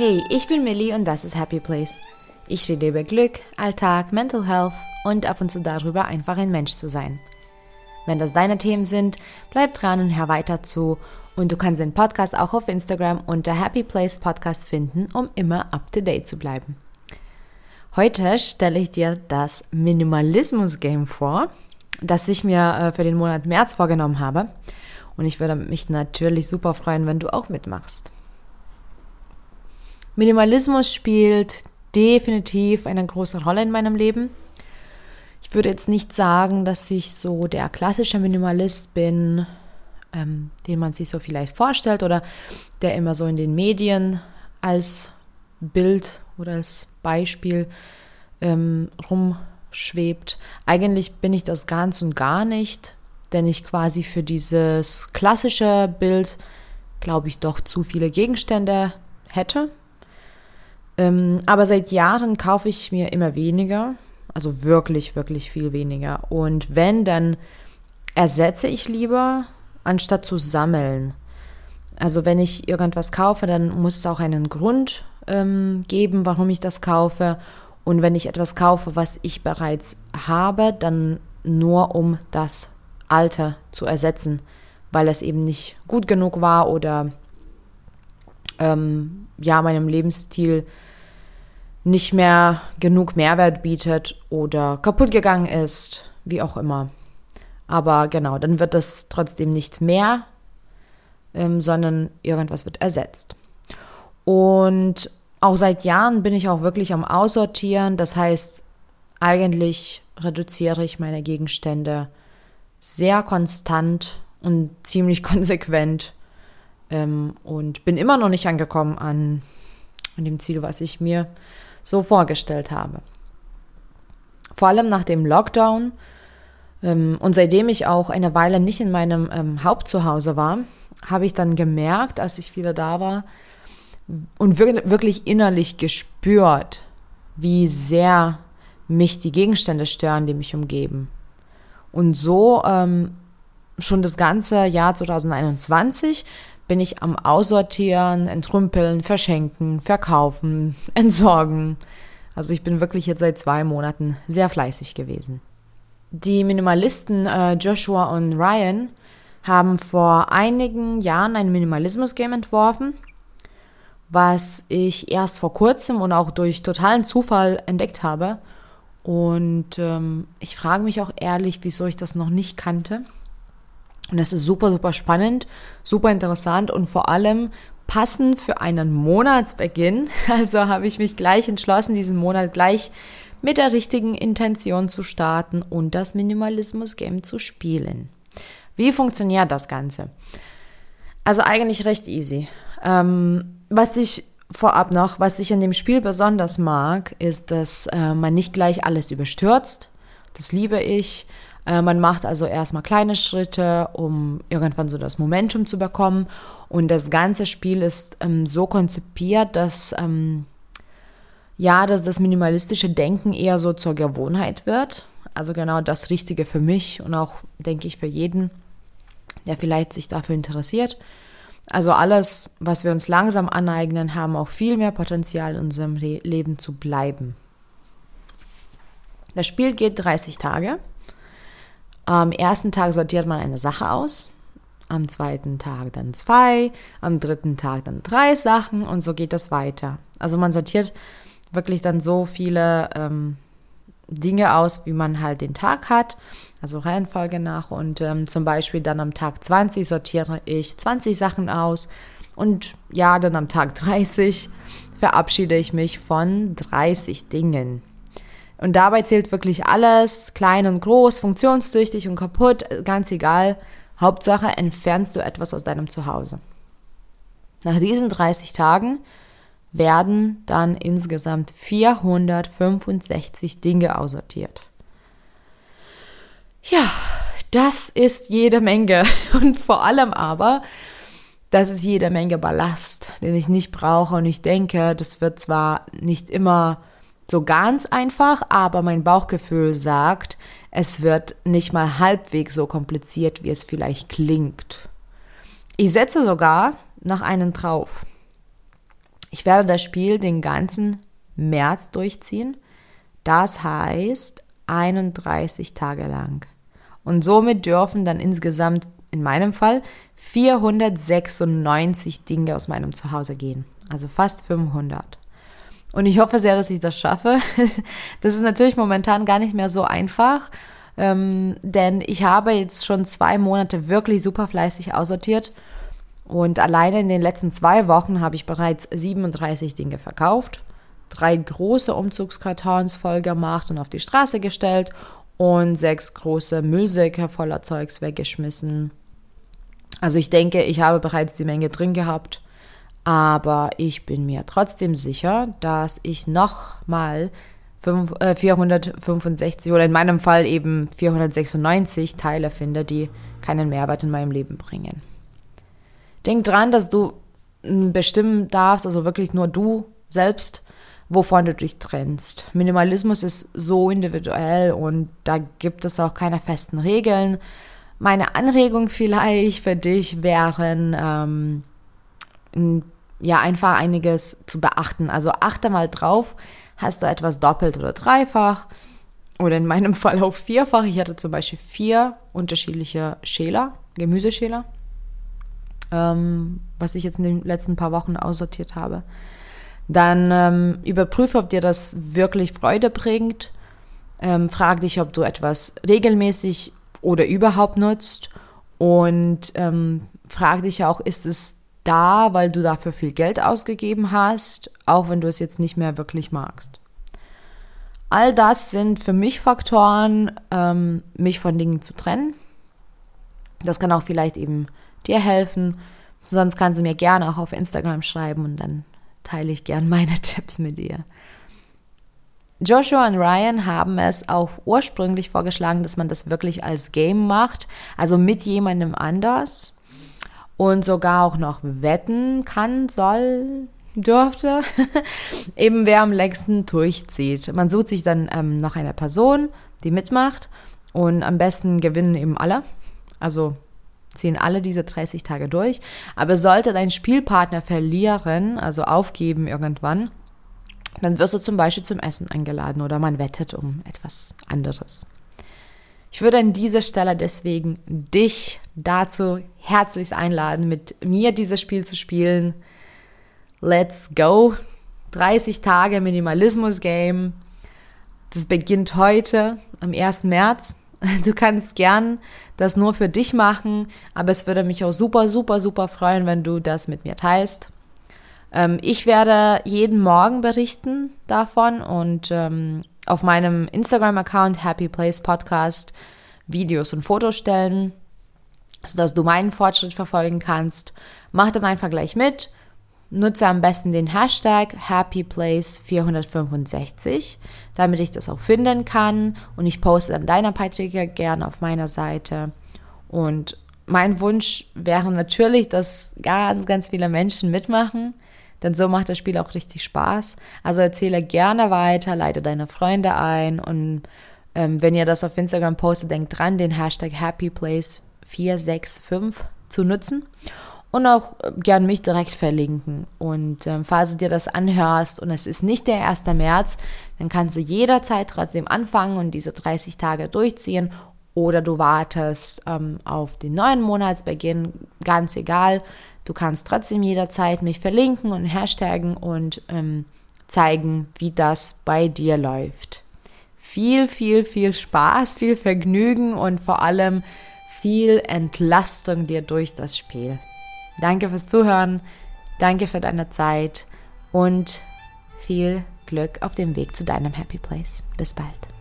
Hey, ich bin Millie und das ist Happy Place. Ich rede über Glück, Alltag, Mental Health und ab und zu darüber, einfach ein Mensch zu sein. Wenn das deine Themen sind, bleib dran und hör weiter zu. Und du kannst den Podcast auch auf Instagram unter Happy Place Podcast finden, um immer up to date zu bleiben. Heute stelle ich dir das Minimalismus Game vor, das ich mir äh, für den Monat März vorgenommen habe. Und ich würde mich natürlich super freuen, wenn du auch mitmachst. Minimalismus spielt definitiv eine große Rolle in meinem Leben. Ich würde jetzt nicht sagen, dass ich so der klassische Minimalist bin, ähm, den man sich so vielleicht vorstellt oder der immer so in den Medien als Bild oder als Beispiel ähm, rumschwebt. Eigentlich bin ich das ganz und gar nicht, denn ich quasi für dieses klassische Bild, glaube ich, doch zu viele Gegenstände hätte. Ähm, aber seit Jahren kaufe ich mir immer weniger, also wirklich, wirklich viel weniger. Und wenn, dann ersetze ich lieber, anstatt zu sammeln. Also wenn ich irgendwas kaufe, dann muss es auch einen Grund ähm, geben, warum ich das kaufe. Und wenn ich etwas kaufe, was ich bereits habe, dann nur um das Alte zu ersetzen, weil es eben nicht gut genug war oder ähm, ja meinem Lebensstil nicht mehr genug Mehrwert bietet oder kaputt gegangen ist, wie auch immer. Aber genau, dann wird es trotzdem nicht mehr, ähm, sondern irgendwas wird ersetzt. Und auch seit Jahren bin ich auch wirklich am Aussortieren. Das heißt, eigentlich reduziere ich meine Gegenstände sehr konstant und ziemlich konsequent ähm, und bin immer noch nicht angekommen an, an dem Ziel, was ich mir so vorgestellt habe. Vor allem nach dem Lockdown ähm, und seitdem ich auch eine Weile nicht in meinem ähm, Hauptzuhause war, habe ich dann gemerkt, als ich wieder da war und wirklich innerlich gespürt, wie sehr mich die Gegenstände stören, die mich umgeben. Und so ähm, schon das ganze Jahr 2021 bin ich am Aussortieren, Entrümpeln, Verschenken, Verkaufen, Entsorgen. Also ich bin wirklich jetzt seit zwei Monaten sehr fleißig gewesen. Die Minimalisten äh, Joshua und Ryan haben vor einigen Jahren ein Minimalismus-Game entworfen, was ich erst vor kurzem und auch durch totalen Zufall entdeckt habe. Und ähm, ich frage mich auch ehrlich, wieso ich das noch nicht kannte. Und das ist super, super spannend, super interessant und vor allem passend für einen Monatsbeginn. Also habe ich mich gleich entschlossen, diesen Monat gleich mit der richtigen Intention zu starten und das Minimalismus-Game zu spielen. Wie funktioniert das Ganze? Also eigentlich recht easy. Ähm, was ich vorab noch, was ich in dem Spiel besonders mag, ist, dass äh, man nicht gleich alles überstürzt. Das liebe ich. Äh, man macht also erstmal kleine Schritte, um irgendwann so das Momentum zu bekommen. Und das ganze Spiel ist ähm, so konzipiert, dass ähm, ja, dass das minimalistische Denken eher so zur Gewohnheit wird. Also genau das Richtige für mich und auch, denke ich, für jeden, der vielleicht sich dafür interessiert. Also alles, was wir uns langsam aneignen, haben auch viel mehr Potenzial in unserem Leben zu bleiben. Das Spiel geht 30 Tage. Am ersten Tag sortiert man eine Sache aus, am zweiten Tag dann zwei, am dritten Tag dann drei Sachen und so geht das weiter. Also man sortiert wirklich dann so viele ähm, Dinge aus, wie man halt den Tag hat, also Reihenfolge nach. Und ähm, zum Beispiel dann am Tag 20 sortiere ich 20 Sachen aus und ja, dann am Tag 30 verabschiede ich mich von 30 Dingen. Und dabei zählt wirklich alles, klein und groß, funktionstüchtig und kaputt, ganz egal. Hauptsache entfernst du etwas aus deinem Zuhause. Nach diesen 30 Tagen werden dann insgesamt 465 Dinge aussortiert. Ja, das ist jede Menge. Und vor allem aber, das ist jede Menge Ballast, den ich nicht brauche. Und ich denke, das wird zwar nicht immer so ganz einfach, aber mein Bauchgefühl sagt, es wird nicht mal halbwegs so kompliziert, wie es vielleicht klingt. Ich setze sogar nach einem drauf. Ich werde das Spiel den ganzen März durchziehen. Das heißt 31 Tage lang. Und somit dürfen dann insgesamt in meinem Fall 496 Dinge aus meinem Zuhause gehen. Also fast 500. Und ich hoffe sehr, dass ich das schaffe. Das ist natürlich momentan gar nicht mehr so einfach, ähm, denn ich habe jetzt schon zwei Monate wirklich super fleißig aussortiert. Und alleine in den letzten zwei Wochen habe ich bereits 37 Dinge verkauft, drei große Umzugskartons voll gemacht und auf die Straße gestellt und sechs große Müllsäcke voller Zeugs weggeschmissen. Also ich denke, ich habe bereits die Menge drin gehabt aber ich bin mir trotzdem sicher, dass ich nochmal 465 oder in meinem Fall eben 496 Teile finde, die keinen Mehrwert in meinem Leben bringen. Denk dran, dass du bestimmen darfst, also wirklich nur du selbst, wovon du dich trennst. Minimalismus ist so individuell und da gibt es auch keine festen Regeln. Meine Anregung vielleicht für dich wären, ähm, ja einfach einiges zu beachten. Also achte mal drauf, hast du etwas doppelt oder dreifach oder in meinem Fall auch vierfach. Ich hatte zum Beispiel vier unterschiedliche Schäler, Gemüseschäler, ähm, was ich jetzt in den letzten paar Wochen aussortiert habe. Dann ähm, überprüfe, ob dir das wirklich Freude bringt. Ähm, frag dich, ob du etwas regelmäßig oder überhaupt nutzt. Und ähm, frag dich auch, ist es da, weil du dafür viel Geld ausgegeben hast, auch wenn du es jetzt nicht mehr wirklich magst. All das sind für mich Faktoren, ähm, mich von Dingen zu trennen. Das kann auch vielleicht eben dir helfen. Sonst kannst du mir gerne auch auf Instagram schreiben und dann teile ich gern meine Tipps mit dir. Joshua und Ryan haben es auch ursprünglich vorgeschlagen, dass man das wirklich als Game macht, also mit jemandem anders und sogar auch noch wetten kann, soll, dürfte, eben wer am längsten durchzieht. Man sucht sich dann ähm, noch eine Person, die mitmacht und am besten gewinnen eben alle. Also ziehen alle diese 30 Tage durch. Aber sollte dein Spielpartner verlieren, also aufgeben irgendwann, dann wirst du zum Beispiel zum Essen eingeladen oder man wettet um etwas anderes. Ich würde an dieser Stelle deswegen dich dazu herzlich einladen, mit mir dieses Spiel zu spielen. Let's go! 30 Tage Minimalismus Game. Das beginnt heute, am 1. März. Du kannst gern das nur für dich machen, aber es würde mich auch super, super, super freuen, wenn du das mit mir teilst. Ähm, ich werde jeden Morgen berichten davon und ähm, auf meinem Instagram-Account Happy Place Podcast Videos und Fotos stellen, sodass du meinen Fortschritt verfolgen kannst. Mach dann einfach gleich mit. Nutze am besten den Hashtag HappyPlace465, damit ich das auch finden kann. Und ich poste dann deine Beiträge gerne auf meiner Seite. Und mein Wunsch wäre natürlich, dass ganz, ganz viele Menschen mitmachen. Denn so macht das Spiel auch richtig Spaß. Also erzähle gerne weiter, leite deine Freunde ein und ähm, wenn ihr das auf Instagram postet, denkt dran, den Hashtag HappyPlace465 zu nutzen und auch äh, gern mich direkt verlinken. Und ähm, falls du dir das anhörst und es ist nicht der 1. März, dann kannst du jederzeit trotzdem anfangen und diese 30 Tage durchziehen oder du wartest ähm, auf den neuen Monatsbeginn, ganz egal. Du kannst trotzdem jederzeit mich verlinken und hashtaggen und ähm, zeigen, wie das bei dir läuft. Viel, viel, viel Spaß, viel Vergnügen und vor allem viel Entlastung dir durch das Spiel. Danke fürs Zuhören, danke für deine Zeit und viel Glück auf dem Weg zu deinem Happy Place. Bis bald.